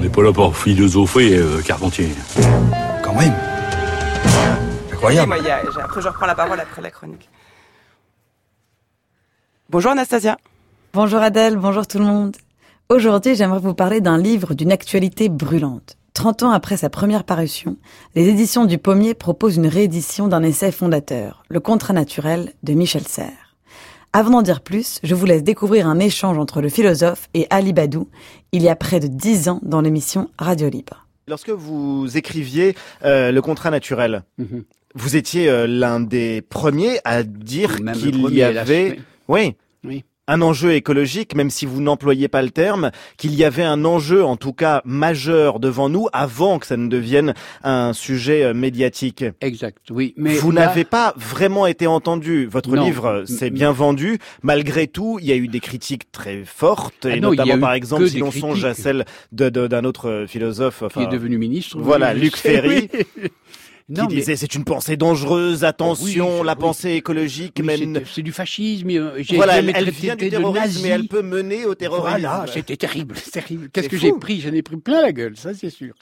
On n'est pas là pour philosopher, euh, Carpentier. Quand même. Incroyable. moi, a- après, je reprends la parole après la chronique. Bonjour Anastasia. Bonjour Adèle, bonjour tout le monde. Aujourd'hui, j'aimerais vous parler d'un livre d'une actualité brûlante. 30 ans après sa première parution, les éditions du Pommier proposent une réédition d'un essai fondateur, Le contrat naturel de Michel Serres. Avant d'en dire plus, je vous laisse découvrir un échange entre le philosophe et Ali Badou, il y a près de 10 ans dans l'émission Radio Libre. Lorsque vous écriviez euh, le contrat naturel, Mhm. vous étiez euh, l'un des premiers à dire qu'il y avait, oui, Oui. Un enjeu écologique, même si vous n'employez pas le terme, qu'il y avait un enjeu, en tout cas majeur, devant nous, avant que ça ne devienne un sujet euh, médiatique. Exact, oui. Mais vous là- n'avez pas vraiment été entendu. Votre Non. livre euh, s'est bien vendu. Malgré tout, il y a eu des critiques très fortes, Ah et non, notamment par exemple, si l'on songe à celle de- de- d'un autre euh, philosophe, qui enfin, est devenu ministre. voilà, Luc Ferry, qui Non, mais- disait c'est une pensée dangereuse, attention, Oui, la oui. pensée écologique oui, mène. c'est- du fascisme. euh, J'ai Voilà, elle, elle vient du terrorisme, mais elle peut mener au terrorisme. Voilà, c'était terrible, terrible. Qu'est-ce que j'ai pris? J'en ai pris plein la gueule, ça c'est sûr.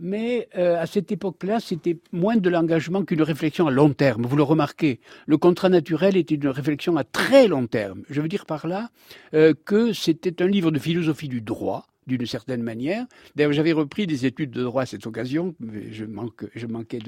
Mais euh, à cette époque-là, c'était moins de l'engagement qu'une réflexion à long terme. Vous le remarquez, le contrat naturel était une réflexion à très long terme. Je veux dire par là euh, que c'était un livre de philosophie du droit d'une certaine manière. D'ailleurs, j'avais repris des études de droit à cette occasion, mais je, manque, je manquais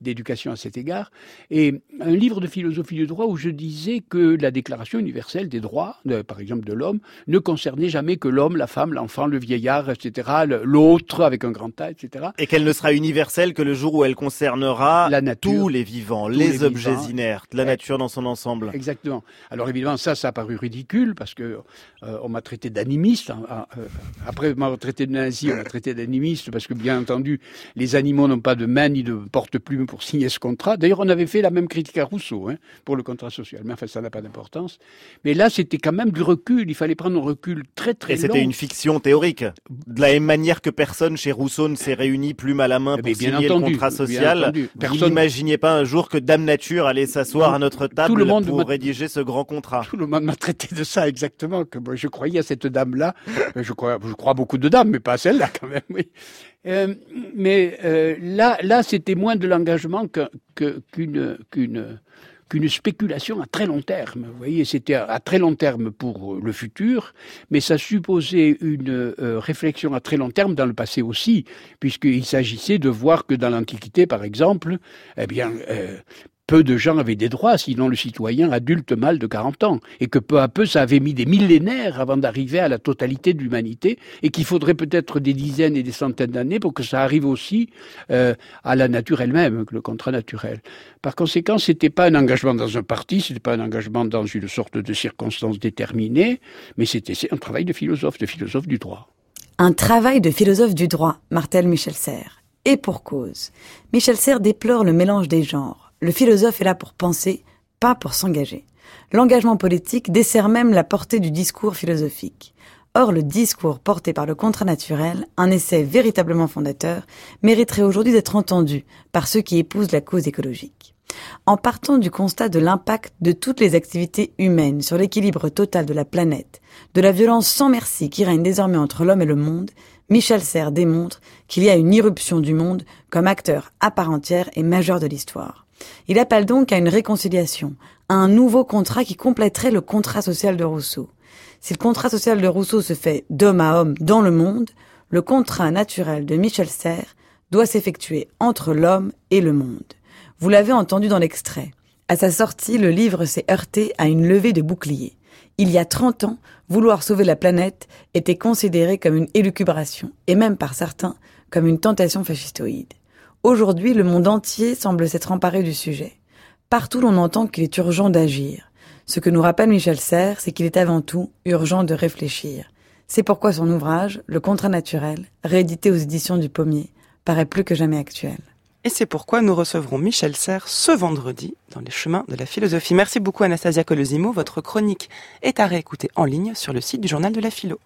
d'éducation à cet égard, et un livre de philosophie du droit où je disais que la Déclaration universelle des droits, de- par exemple de l'homme, ne concernait jamais que l'homme, la femme, l'enfant, le vieillard, etc., l'autre avec un grand A, etc. Et qu'elle ne sera universelle que le jour où elle concernera La nature. tous les vivants, Tous les, les objets vivants. inertes, la Eh. nature dans son ensemble. Exactement. Alors évidemment, ça, ça a paru ridicule parce que euh, on m'a traité d'animiste. hein, hein, euh, après m'avoir traité de nazi, on m'a traité d'animiste parce que bien entendu, les animaux n'ont pas de main ni de porte-plume pour signer ce contrat. D'ailleurs, on avait fait la même critique à Rousseau hein, pour le contrat social, mais enfin, ça n'a pas d'importance. Mais là, c'était quand même du recul. Il fallait prendre un recul très très Et long. c'était une fiction théorique. De la même manière que personne chez Rousseau ne s'est réuni plume à la main Eh pour signer entendu, le contrat social. entendu. Vous Personne- n'imaginiez pas un jour que Dame Nature allait s'asseoir à notre table le monde pour rédiger ce grand contrat. Tout le monde m'a traité de ça exactement. Que moi, je croyais à cette dame-là. Euh, Je crois, je crois beaucoup de dames, mais pas celle-là quand même. Euh, mais euh, là, là, c'était moins de l'engagement qu'une qu'une qu'une spéculation à très long terme. Vous voyez, c'était à, très long terme pour euh, le futur, mais ça supposait une réflexion à très long terme dans le passé aussi, puisqu'il s'agissait de voir que dans l'Antiquité, par exemple, eh bien, peu de gens avaient des droits, sinon le citoyen adulte mâle de 40 ans, et que peu à peu ça avait mis des millénaires avant d'arriver à la totalité de l'humanité, et qu'il faudrait peut-être des dizaines et des centaines d'années pour que ça arrive aussi euh, à la nature elle-même, le contrat naturel. Par conséquent, c'était pas un engagement dans un parti, c'était pas un engagement dans une sorte de circonstance déterminée, mais c'était un travail de philosophe, de philosophe du droit. Un travail de philosophe du droit, martèle Michel Serres. Et pour cause. Michel Serres déplore le mélange des genres. Le philosophe est là pour penser, pas pour s'engager. L'engagement politique dessert même la portée du discours philosophique. Or, le discours porté par le contrat naturel, un essai véritablement fondateur, mériterait aujourd'hui d'être entendu par ceux qui épousent la cause écologique. En partant du constat de l'impact de toutes les activités humaines sur l'équilibre total de la planète, de la violence sans merci qui règne désormais entre l'homme et le monde, Michel Serres démontre qu'il y a une irruption du monde comme acteur à part entière et majeur de l'histoire. Il appelle donc à une réconciliation, à un nouveau contrat qui compléterait le contrat social de Rousseau. Si le contrat social de Rousseau se fait d'homme à homme dans le monde, le contrat naturel de Michel Serres doit s'effectuer entre l'homme et le monde. Vous l'avez entendu dans l'extrait. À sa sortie, le livre s'est heurté à une levée de boucliers. Il y a 30 ans, vouloir sauver la planète était considéré comme une élucubration, et même par certains comme une tentation fascistoïde. Aujourd'hui, le monde entier semble s'être emparé du sujet. Partout, l'on entend qu'il est urgent d'agir. Ce que nous rappelle Michel Serres, c'est qu'il est avant tout urgent de réfléchir. C'est pourquoi son ouvrage, Le contrat naturel, réédité aux éditions du Pommier, paraît plus que jamais actuel. Et c'est pourquoi nous recevrons Michel Serres ce vendredi dans les chemins de la philosophie. Merci beaucoup Anastasia Colosimo. Votre chronique est à réécouter en ligne sur le site du journal de la philo.